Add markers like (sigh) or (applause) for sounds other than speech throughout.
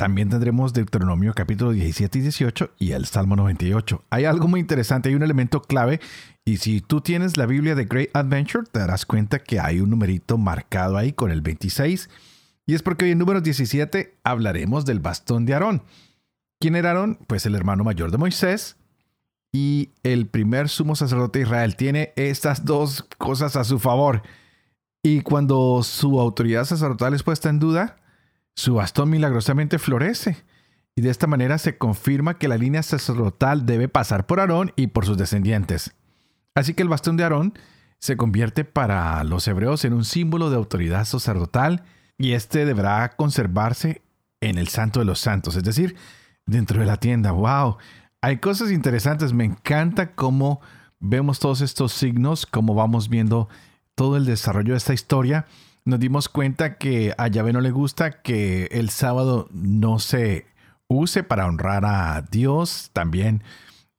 también tendremos Deuteronomio capítulo 17 y 18 y el Salmo 98. Hay algo muy interesante, hay un elemento clave y si tú tienes la Biblia de Great Adventure te darás cuenta que hay un numerito marcado ahí con el 26 y es porque hoy en número 17 hablaremos del bastón de Aarón. ¿Quién era Aarón? Pues el hermano mayor de Moisés y el primer sumo sacerdote de Israel. Tiene estas dos cosas a su favor. Y cuando su autoridad sacerdotal es puesta en duda, su bastón milagrosamente florece. Y de esta manera se confirma que la línea sacerdotal debe pasar por Aarón y por sus descendientes. Así que el bastón de Aarón se convierte para los hebreos en un símbolo de autoridad sacerdotal y este deberá conservarse en el santo de los santos, es decir, dentro de la tienda. ¡Wow! Hay cosas interesantes. Me encanta cómo vemos todos estos signos, cómo vamos viendo todo el desarrollo de esta historia nos dimos cuenta que a Yahvé no le gusta que el sábado no se use para honrar a Dios. También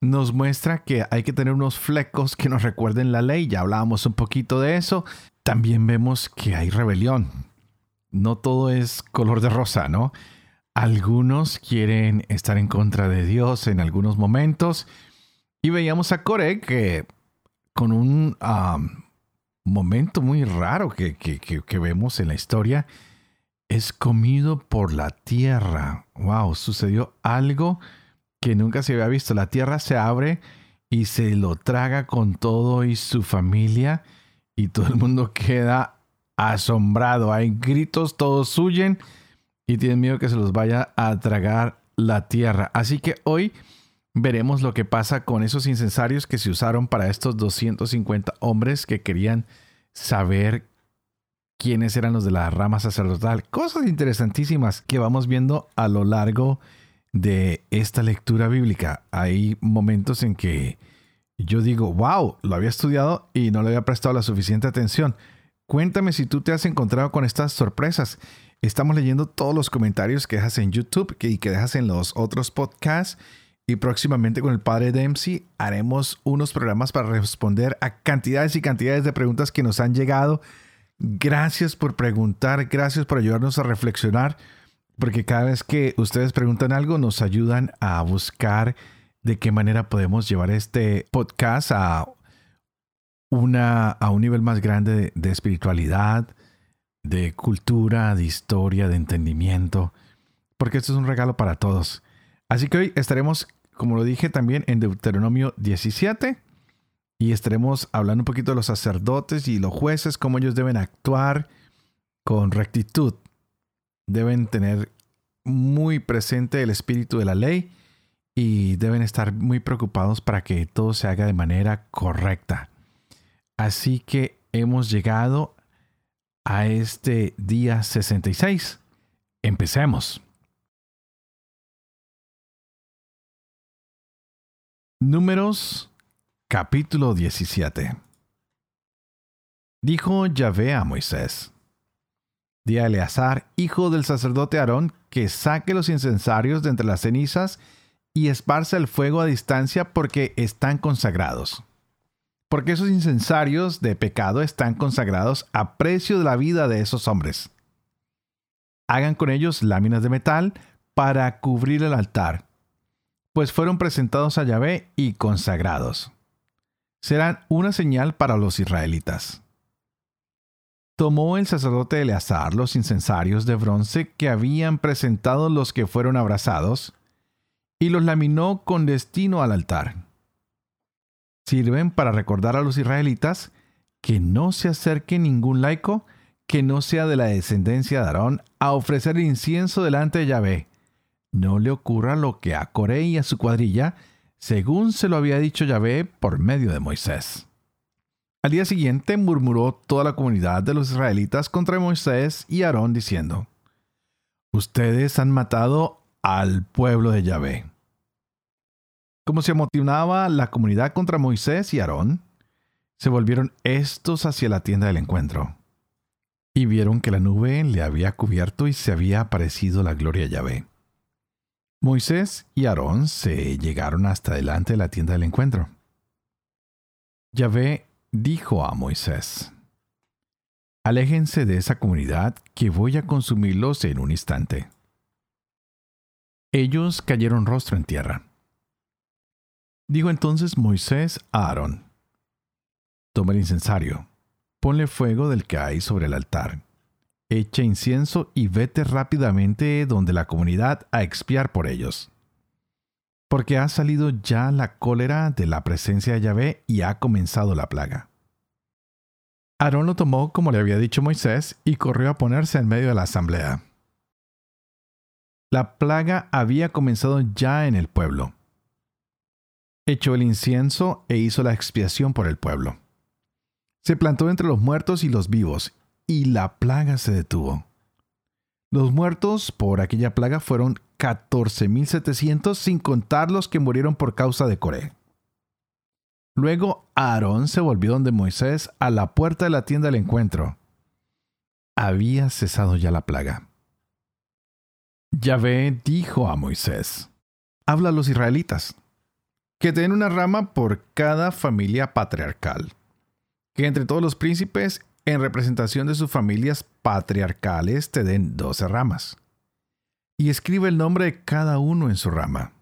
nos muestra que hay que tener unos flecos que nos recuerden la ley. Ya hablábamos un poquito de eso. También vemos que hay rebelión. No todo es color de rosa, ¿no? Algunos quieren estar en contra de Dios en algunos momentos. Y veíamos a Core que con un momento muy raro que, vemos en la historia es comido por la tierra. Wow, sucedió algo que nunca se había visto. La tierra se abre y se lo traga con todo y su familia y todo el mundo queda asombrado. Hay gritos, todos huyen y tienen miedo que se los vaya a tragar la tierra. Así que hoy veremos lo que pasa con esos incensarios que se usaron para estos 250 hombres que querían saber quiénes eran los de la rama sacerdotal. Cosas interesantísimas que vamos viendo a lo largo de esta lectura bíblica. Hay momentos en que yo digo, wow, lo había estudiado y no le había prestado la suficiente atención. Cuéntame si tú te has encontrado con estas sorpresas. Estamos leyendo todos los comentarios que dejas en YouTube y que dejas en los otros podcasts y próximamente con el padre Dempsey haremos unos programas para responder a cantidades y cantidades de preguntas que nos han llegado. Gracias por preguntar, gracias por ayudarnos a reflexionar, porque cada vez que ustedes preguntan algo nos ayudan a buscar de qué manera podemos llevar este podcast a, una, a un nivel más grande de, de espiritualidad, de cultura, de historia, de entendimiento, porque esto es un regalo para todos. Así que hoy estaremos, como lo dije también, en Deuteronomio 17 y estaremos hablando un poquito de los sacerdotes y los jueces, cómo ellos deben actuar con rectitud. Deben tener muy presente el espíritu de la ley y deben estar muy preocupados para que todo se haga de manera correcta. Así que hemos llegado a este día 66. Empecemos. Números capítulo 17 Dijo Yahvé a Moisés, Di a Eleazar, hijo del sacerdote Aarón, que saque los incensarios de entre las cenizas y esparce el fuego a distancia porque están consagrados. Porque esos incensarios de pecado están consagrados a precio de la vida de esos hombres. Hagan con ellos láminas de metal para cubrir el altar pues fueron presentados a Yahvé y consagrados. Serán una señal para los israelitas. Tomó el sacerdote Eleazar los incensarios de bronce que habían presentado los que fueron abrazados, y los laminó con destino al altar. Sirven para recordar a los israelitas que no se acerque ningún laico que no sea de la descendencia de Aarón a ofrecer incienso delante de Yahvé, no le ocurra lo que a Coré y a su cuadrilla, según se lo había dicho Yahvé por medio de Moisés. Al día siguiente murmuró toda la comunidad de los israelitas contra Moisés y Aarón diciendo, ustedes han matado al pueblo de Yahvé. Como se amotinaba la comunidad contra Moisés y Aarón, se volvieron estos hacia la tienda del encuentro, y vieron que la nube le había cubierto y se había aparecido la gloria de Yahvé. Moisés y Aarón se llegaron hasta delante de la tienda del encuentro. Yahvé dijo a Moisés, Aléjense de esa comunidad que voy a consumirlos en un instante. Ellos cayeron rostro en tierra. Dijo entonces Moisés a Aarón, Toma el incensario, ponle fuego del que hay sobre el altar, echa incienso y vete rápidamente donde la comunidad a expiar por ellos. Porque ha salido ya la cólera de la presencia de Yahvé y ha comenzado la plaga. Aarón lo tomó como le había dicho Moisés y corrió a ponerse en medio de la asamblea. La plaga había comenzado ya en el pueblo. Echó el incienso e hizo la expiación por el pueblo. Se plantó entre los muertos y los vivos, y la plaga se detuvo. Los muertos por aquella plaga fueron 14.700 sin contar los que murieron por causa de Coré. Luego Aarón se volvió donde Moisés a la puerta de la tienda del encuentro. Había cesado ya la plaga. Yahvé dijo a Moisés, habla a los israelitas, que den una rama por cada familia patriarcal, que entre todos los príncipes, en representación de sus familias patriarcales, te den doce ramas, y escribe el nombre de cada uno en su rama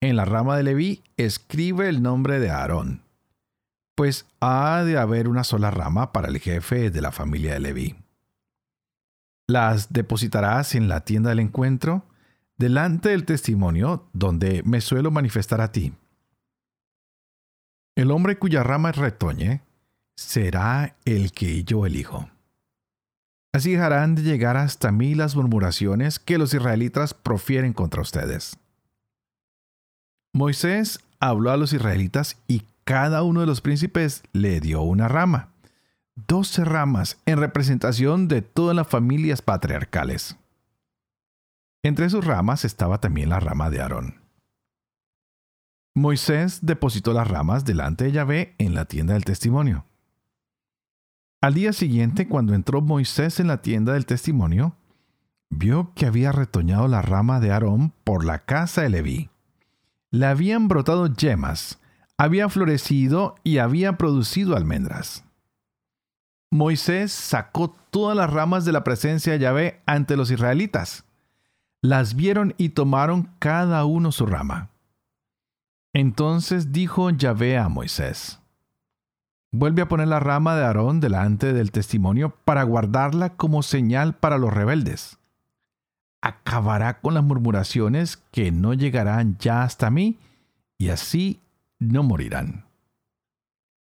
en la rama de Leví, escribe el nombre de Aarón, pues ha de haber una sola rama para el jefe de la familia de Leví. Las depositarás en la tienda del encuentro, delante del testimonio donde me suelo manifestar a ti. El hombre cuya rama retoñe será el que yo elijo. Así dejarán de llegar hasta mí las murmuraciones que los israelitas profieren contra ustedes. Moisés habló a los israelitas y cada uno de los príncipes le dio una rama, doce ramas en representación de todas las familias patriarcales. Entre sus ramas estaba también la rama de Aarón. Moisés depositó las ramas delante de Yahvé en la tienda del testimonio. Al día siguiente, cuando entró Moisés en la tienda del testimonio, vio que había retoñado la rama de Aarón por la casa de Leví le habían brotado yemas, había florecido y había producido almendras. Moisés sacó todas las ramas de la presencia de Yahvé ante los israelitas. Las vieron y tomaron cada uno su rama. Entonces dijo Yahvé a Moisés, Vuelve a poner la rama de Aarón delante del testimonio para guardarla como señal para los rebeldes acabará con las murmuraciones que no llegarán ya hasta mí, y así no morirán.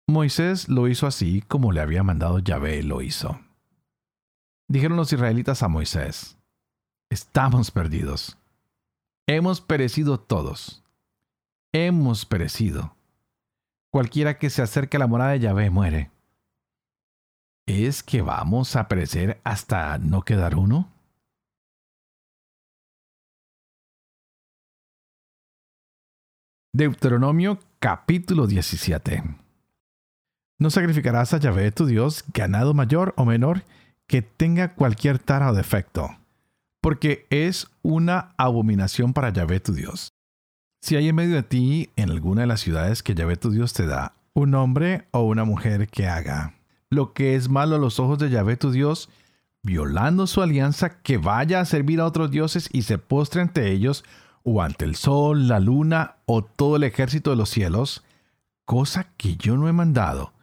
Moisés lo hizo así como le había mandado Yahvé lo hizo. Dijeron los israelitas a Moisés, estamos perdidos. Hemos perecido todos. Hemos perecido. Cualquiera que se acerque a la morada de Yahvé muere. ¿Es que vamos a perecer hasta no quedar uno? Deuteronomio capítulo 17. No sacrificarás a Yahvé tu Dios ganado mayor o menor que tenga cualquier tara o defecto, porque es una abominación para Yahvé tu Dios. Si hay en medio de ti, en alguna de las ciudades que Yahvé tu Dios te da, un hombre o una mujer que haga lo que es malo a los ojos de Yahvé tu Dios, violando su alianza, que vaya a servir a otros dioses y se postre ante ellos, o ante el sol, la luna o todo el ejército de los cielos, cosa que yo no he mandado,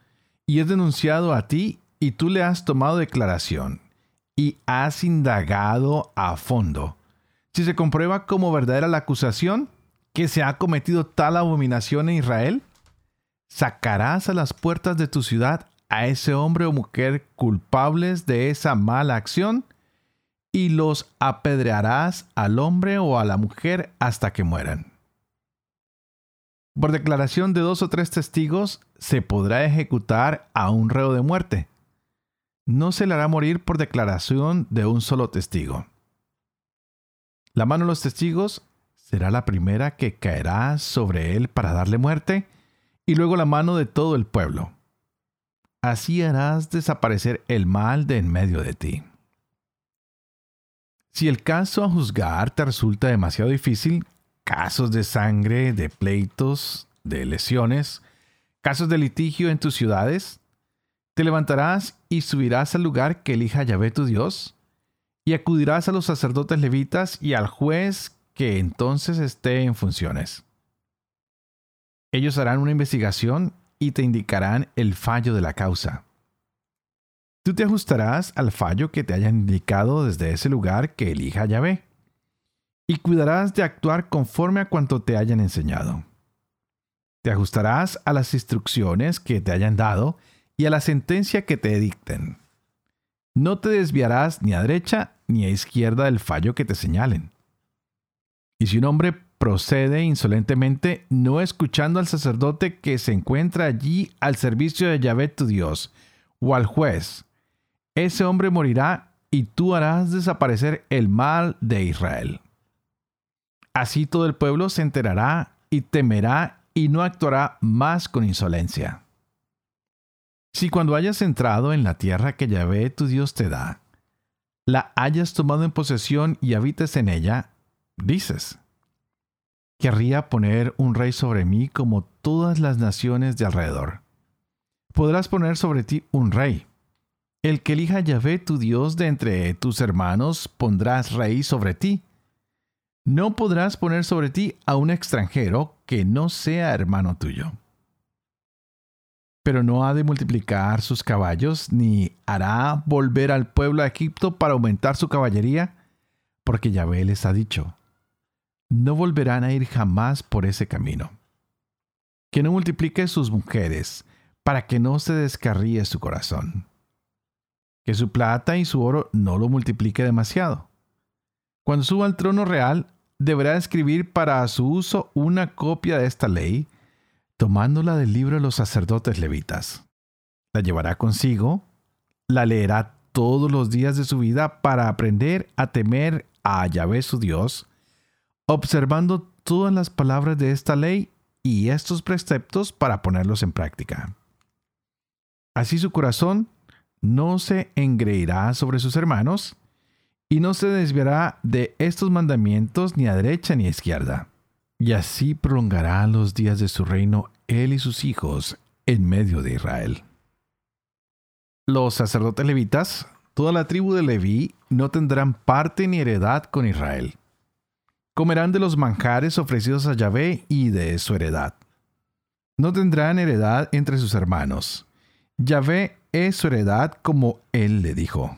y he denunciado a ti, y tú le has tomado declaración, y has indagado a fondo. Si se comprueba como verdadera la acusación que se ha cometido tal abominación en Israel, sacarás a las puertas de tu ciudad a ese hombre o mujer culpables de esa mala acción, y los apedrearás al hombre o a la mujer hasta que mueran. Por declaración de dos o tres testigos se podrá ejecutar a un reo de muerte. No se le hará morir por declaración de un solo testigo. La mano de los testigos será la primera que caerá sobre él para darle muerte, y luego la mano de todo el pueblo. Así harás desaparecer el mal de en medio de ti. Si el caso a juzgar te resulta demasiado difícil, casos de sangre, de pleitos, de lesiones, casos de litigio en tus ciudades, te levantarás y subirás al lugar que elija Yahvé tu Dios, y acudirás a los sacerdotes levitas y al juez que entonces esté en funciones. Ellos harán una investigación y te indicarán el fallo de la causa. Tú te ajustarás al fallo que te hayan indicado desde ese lugar que elija Yahvé, y cuidarás de actuar conforme a cuanto te hayan enseñado. Te ajustarás a las instrucciones que te hayan dado y a la sentencia que te dicten. No te desviarás ni a derecha ni a izquierda del fallo que te señalen. Y si un hombre procede insolentemente, no escuchando al sacerdote que se encuentra allí al servicio de Yahvé tu Dios, o al juez, ese hombre morirá y tú harás desaparecer el mal de Israel. Así todo el pueblo se enterará y temerá y no actuará más con insolencia. Si cuando hayas entrado en la tierra que Yahvé tu Dios te da, la hayas tomado en posesión y habites en ella, dices, querría poner un rey sobre mí como todas las naciones de alrededor. Podrás poner sobre ti un rey. El que elija Yahvé tu Dios de entre tus hermanos pondrás rey sobre ti. No podrás poner sobre ti a un extranjero que no sea hermano tuyo pero no ha de multiplicar sus caballos, ni hará volver al pueblo a Egipto para aumentar su caballería, porque Yahvé les ha dicho, no volverán a ir jamás por ese camino. Que no multiplique sus mujeres, para que no se descarríe su corazón. Que su plata y su oro no lo multiplique demasiado. Cuando suba al trono real, deberá escribir para su uso una copia de esta ley, tomándola del libro de los sacerdotes levitas. La llevará consigo, la leerá todos los días de su vida para aprender a temer a Yahvé su Dios, observando todas las palabras de esta ley y estos preceptos para ponerlos en práctica. Así su corazón no se engreirá sobre sus hermanos y no se desviará de estos mandamientos ni a derecha ni a izquierda y así prolongará los días de su reino él y sus hijos en medio de Israel. Los sacerdotes levitas, toda la tribu de Leví, no tendrán parte ni heredad con Israel. Comerán de los manjares ofrecidos a Yahvé y de su heredad. No tendrán heredad entre sus hermanos. Yahvé es su heredad como él le dijo.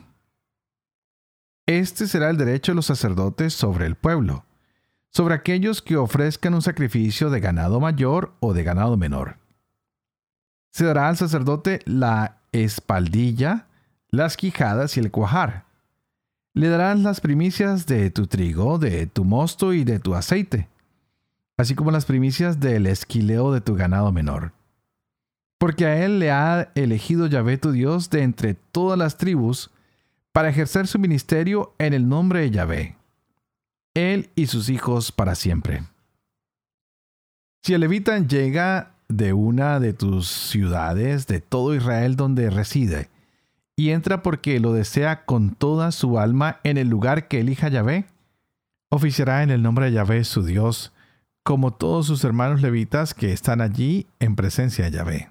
Este será el derecho de los sacerdotes sobre el pueblo sobre aquellos que ofrezcan un sacrificio de ganado mayor o de ganado menor. Se dará al sacerdote la espaldilla, las quijadas y el cuajar. Le darán las primicias de tu trigo, de tu mosto y de tu aceite, así como las primicias del esquileo de tu ganado menor. Porque a él le ha elegido Yahvé tu Dios de entre todas las tribus para ejercer su ministerio en el nombre de Yahvé él y sus hijos para siempre. Si el levita llega de una de tus ciudades de todo Israel donde reside, y entra porque lo desea con toda su alma en el lugar que elija Yahvé, oficiará en el nombre de Yahvé su Dios, como todos sus hermanos levitas que están allí en presencia de Yahvé.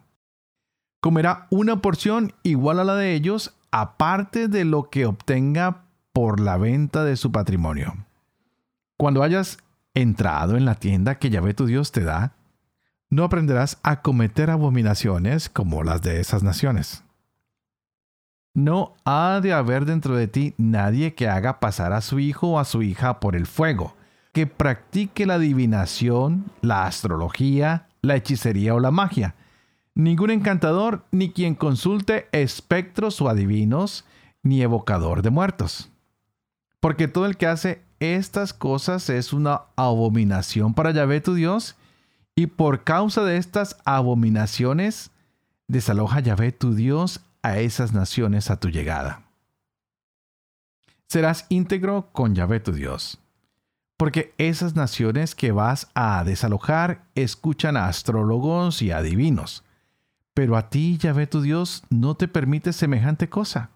Comerá una porción igual a la de ellos, aparte de lo que obtenga por la venta de su patrimonio. Cuando hayas entrado en la tienda que Yahvé tu Dios te da, no aprenderás a cometer abominaciones como las de esas naciones. No ha de haber dentro de ti nadie que haga pasar a su hijo o a su hija por el fuego, que practique la adivinación, la astrología, la hechicería o la magia. Ningún encantador, ni quien consulte espectros o adivinos, ni evocador de muertos. Porque todo el que hace estas cosas es una abominación para Yahvé tu Dios, y por causa de estas abominaciones, desaloja Yahvé tu Dios a esas naciones a tu llegada. Serás íntegro con Yahvé tu Dios. porque esas naciones que vas a desalojar escuchan a astrólogos y adivinos. Pero a ti, Yahvé tu Dios, no te permite semejante cosa.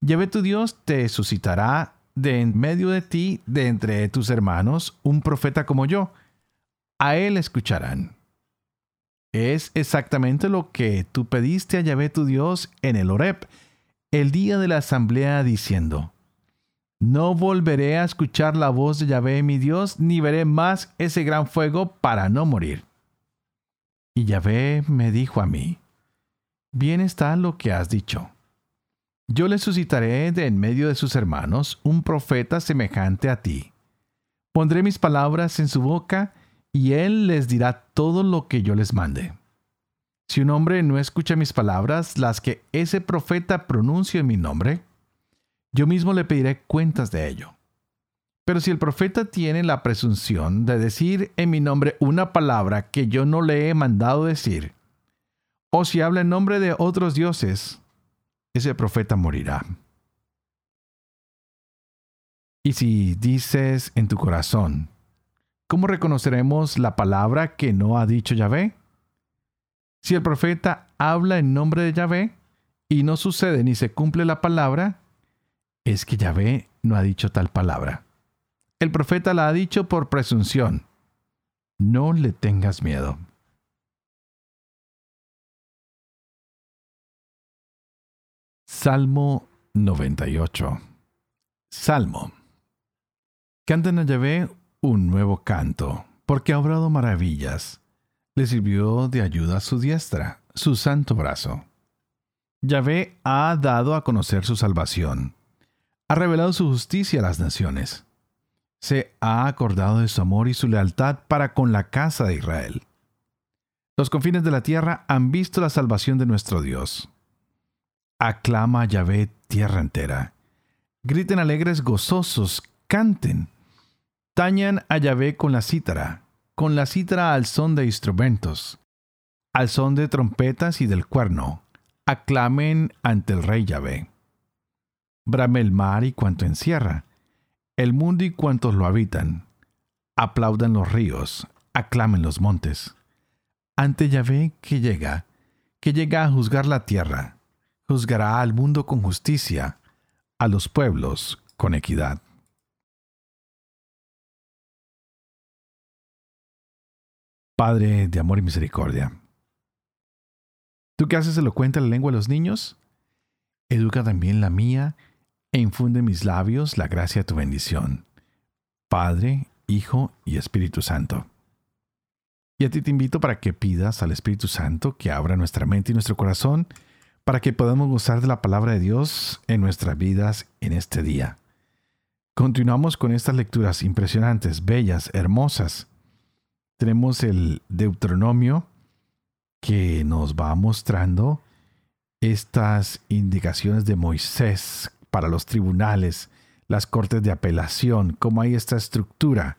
Yahvé tu Dios te suscitará de en medio de ti, de entre tus hermanos, un profeta como yo. A él escucharán. Es exactamente lo que tú pediste a Yahvé tu Dios en el Horeb, el día de la asamblea, diciendo, No volveré a escuchar la voz de Yahvé mi Dios, ni veré más ese gran fuego para no morir. Y Yahvé me dijo a mí, Bien está lo que has dicho. Yo le suscitaré de en medio de sus hermanos un profeta semejante a ti. Pondré mis palabras en su boca, y él les dirá todo lo que yo les mande. Si un hombre no escucha mis palabras, las que ese profeta pronuncie en mi nombre, yo mismo le pediré cuentas de ello. Pero si el profeta tiene la presunción de decir en mi nombre una palabra que yo no le he mandado decir, o si habla en nombre de otros dioses, ese profeta morirá. Y si dices en tu corazón, ¿cómo reconoceremos la palabra que no ha dicho Yahvé? Si el profeta habla en nombre de Yahvé y no sucede ni se cumple la palabra, es que Yahvé no ha dicho tal palabra. El profeta la ha dicho por presunción. No le tengas miedo. Salmo 98. Salmo. Canten a Yahvé un nuevo canto, porque ha obrado maravillas le sirvió de ayuda su diestra, su santo brazo. Yahvé ha dado a conocer su salvación, ha revelado su justicia a las naciones, se ha acordado de su amor y su lealtad para con la casa de Israel. Los confines de la tierra han visto la salvación de nuestro Dios. Aclama a Yahvé tierra entera. Griten alegres gozosos, canten. Tañan a Yahvé con la cítara con la cítara al son de instrumentos, al son de trompetas y del cuerno, aclamen ante el rey Yahvé. Brame el mar y cuanto encierra, el mundo y cuantos lo habitan. Aplaudan los ríos, aclamen los montes. Ante Yahvé que llega, que llega a juzgar la tierra, juzgará al mundo con justicia, a los pueblos con equidad. Padre de amor y misericordia. Tú que haces elocuente la lengua de los niños, educa también la mía e infunde en mis labios la gracia de tu bendición. Padre, Hijo y Espíritu Santo. Y a ti te invito para que pidas al Espíritu Santo que abra nuestra mente y nuestro corazón para que podamos gozar de la palabra de Dios en nuestras vidas en este día. Continuamos con estas lecturas impresionantes, bellas, hermosas, tenemos el Deuteronomio que nos va mostrando estas indicaciones de Moisés para los tribunales, las cortes de apelación, cómo hay esta estructura.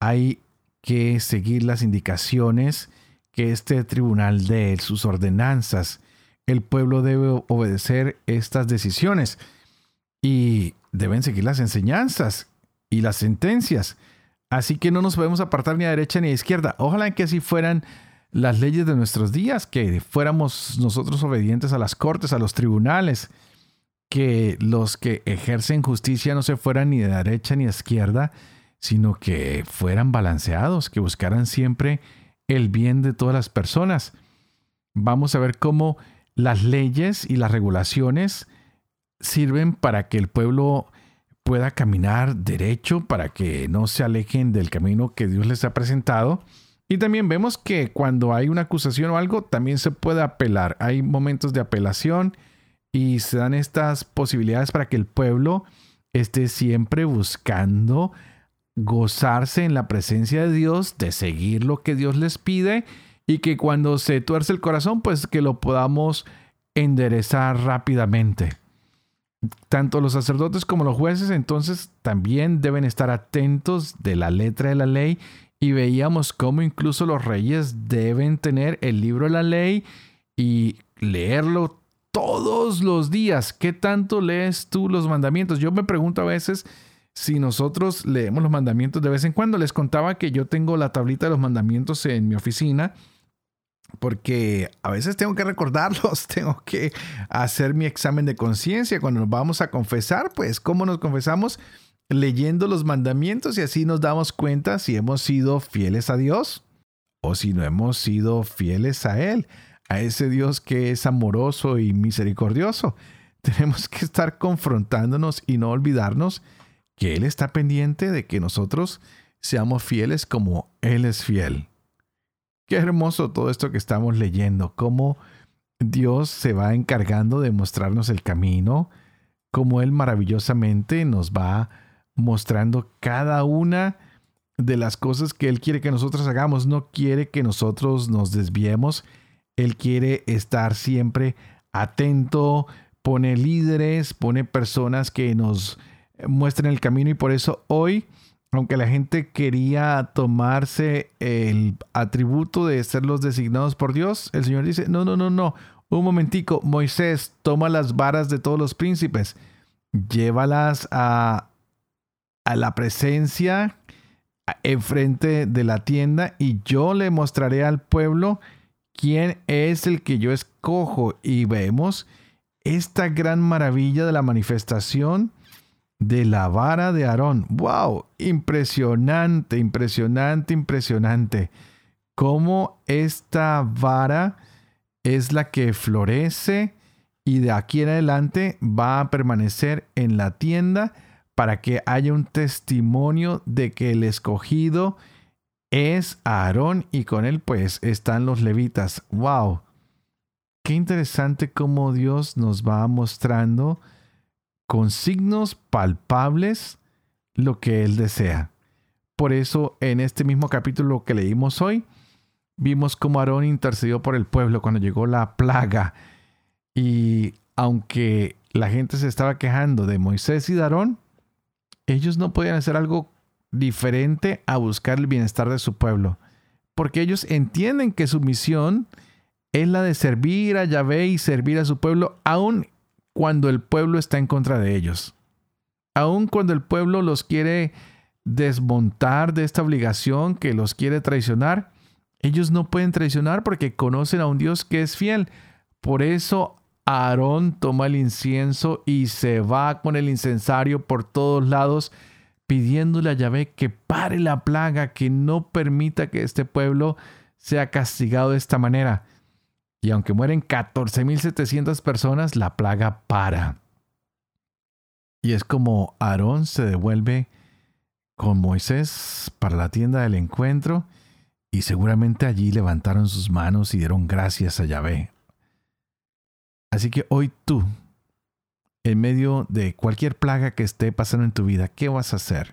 Hay que seguir las indicaciones que este tribunal dé, sus ordenanzas. El pueblo debe obedecer estas decisiones y deben seguir las enseñanzas y las sentencias. Así que no nos podemos apartar ni a derecha ni a izquierda. Ojalá que así fueran las leyes de nuestros días, que fuéramos nosotros obedientes a las cortes, a los tribunales, que los que ejercen justicia no se fueran ni de derecha ni a izquierda, sino que fueran balanceados, que buscaran siempre el bien de todas las personas. Vamos a ver cómo las leyes y las regulaciones sirven para que el pueblo pueda caminar derecho para que no se alejen del camino que Dios les ha presentado. Y también vemos que cuando hay una acusación o algo, también se puede apelar. Hay momentos de apelación y se dan estas posibilidades para que el pueblo esté siempre buscando gozarse en la presencia de Dios, de seguir lo que Dios les pide y que cuando se tuerce el corazón, pues que lo podamos enderezar rápidamente tanto los sacerdotes como los jueces entonces también deben estar atentos de la letra de la ley y veíamos cómo incluso los reyes deben tener el libro de la ley y leerlo todos los días. ¿Qué tanto lees tú los mandamientos? Yo me pregunto a veces si nosotros leemos los mandamientos de vez en cuando. Les contaba que yo tengo la tablita de los mandamientos en mi oficina porque a veces tengo que recordarlos, (laughs) tengo que hacer mi examen de conciencia cuando nos vamos a confesar, pues cómo nos confesamos leyendo los mandamientos y así nos damos cuenta si hemos sido fieles a Dios o si no hemos sido fieles a Él, a ese Dios que es amoroso y misericordioso. (laughs) Tenemos que estar confrontándonos y no olvidarnos que Él está pendiente de que nosotros seamos fieles como Él es fiel. Qué hermoso todo esto que estamos leyendo, cómo Dios se va encargando de mostrarnos el camino, cómo Él maravillosamente nos va mostrando cada una de las cosas que Él quiere que nosotros hagamos. No quiere que nosotros nos desviemos. Él quiere estar siempre atento, pone líderes, pone personas que nos muestren el camino y por eso hoy aunque la gente quería tomarse el atributo de ser los designados por Dios, el Señor dice, no, no, no, no, un momentico, Moisés, toma las varas de todos los príncipes, llévalas a, a la presencia enfrente de la tienda y yo le mostraré al pueblo quién es el que yo escojo. Y vemos esta gran maravilla de la manifestación de la vara de Aarón. ¡Wow! Impresionante, impresionante, impresionante. Cómo esta vara es la que florece y de aquí en adelante va a permanecer en la tienda para que haya un testimonio de que el escogido es Aarón y con él pues están los levitas. ¡Wow! Qué interesante cómo Dios nos va mostrando con signos palpables lo que Él desea. Por eso en este mismo capítulo que leímos hoy, vimos cómo Aarón intercedió por el pueblo cuando llegó la plaga. Y aunque la gente se estaba quejando de Moisés y de Aarón, ellos no podían hacer algo diferente a buscar el bienestar de su pueblo. Porque ellos entienden que su misión es la de servir a Yahvé y servir a su pueblo, aun cuando el pueblo está en contra de ellos. Aun cuando el pueblo los quiere desmontar de esta obligación, que los quiere traicionar, ellos no pueden traicionar porque conocen a un Dios que es fiel. Por eso Aarón toma el incienso y se va con el incensario por todos lados, pidiéndole a Yahvé que pare la plaga, que no permita que este pueblo sea castigado de esta manera. Y aunque mueren 14.700 personas, la plaga para. Y es como Aarón se devuelve con Moisés para la tienda del encuentro y seguramente allí levantaron sus manos y dieron gracias a Yahvé. Así que hoy tú, en medio de cualquier plaga que esté pasando en tu vida, ¿qué vas a hacer?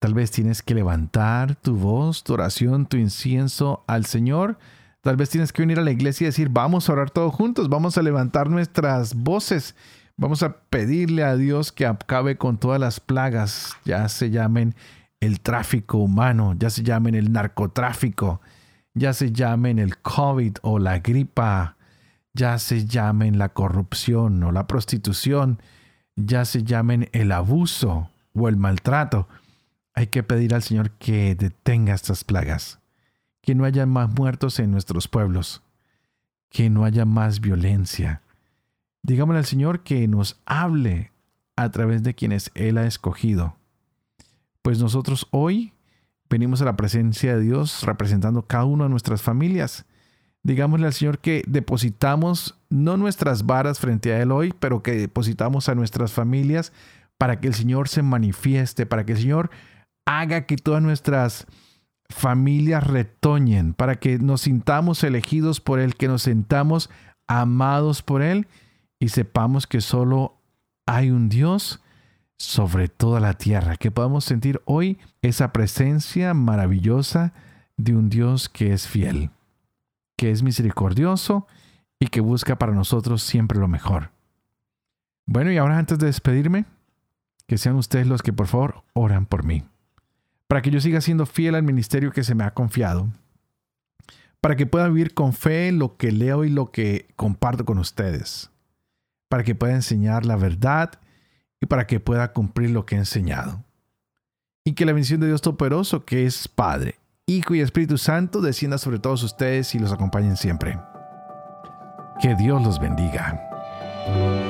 Tal vez tienes que levantar tu voz, tu oración, tu incienso al Señor Tal vez tienes que venir a la iglesia y decir, vamos a orar todos juntos, vamos a levantar nuestras voces, vamos a pedirle a Dios que acabe con todas las plagas, ya se llamen el tráfico humano, ya se llamen el narcotráfico, ya se llamen el COVID o la gripa, ya se llamen la corrupción o la prostitución, ya se llamen el abuso o el maltrato. Hay que pedir al Señor que detenga estas plagas que no haya más muertos en nuestros pueblos, que no haya más violencia. Digámosle al Señor que nos hable a través de quienes Él ha escogido. Pues nosotros hoy venimos a la presencia de Dios representando cada una de nuestras familias. Digámosle al Señor que depositamos no nuestras varas frente a Él hoy, pero que depositamos a nuestras familias para que el Señor se manifieste, para que el Señor haga que todas nuestras familias retoñen, para que nos sintamos elegidos por Él, que nos sintamos amados por Él y sepamos que solo hay un Dios sobre toda la tierra, que podamos sentir hoy esa presencia maravillosa de un Dios que es fiel, que es misericordioso y que busca para nosotros siempre lo mejor. Bueno, y ahora antes de despedirme, que sean ustedes los que por favor oran por mí para que yo siga siendo fiel al ministerio que se me ha confiado, para que pueda vivir con fe lo que leo y lo que comparto con ustedes, para que pueda enseñar la verdad y para que pueda cumplir lo que he enseñado. Y que la bendición de Dios Todopoderoso, que es Padre, Hijo y Espíritu Santo, descienda sobre todos ustedes y los acompañen siempre. Que Dios los bendiga.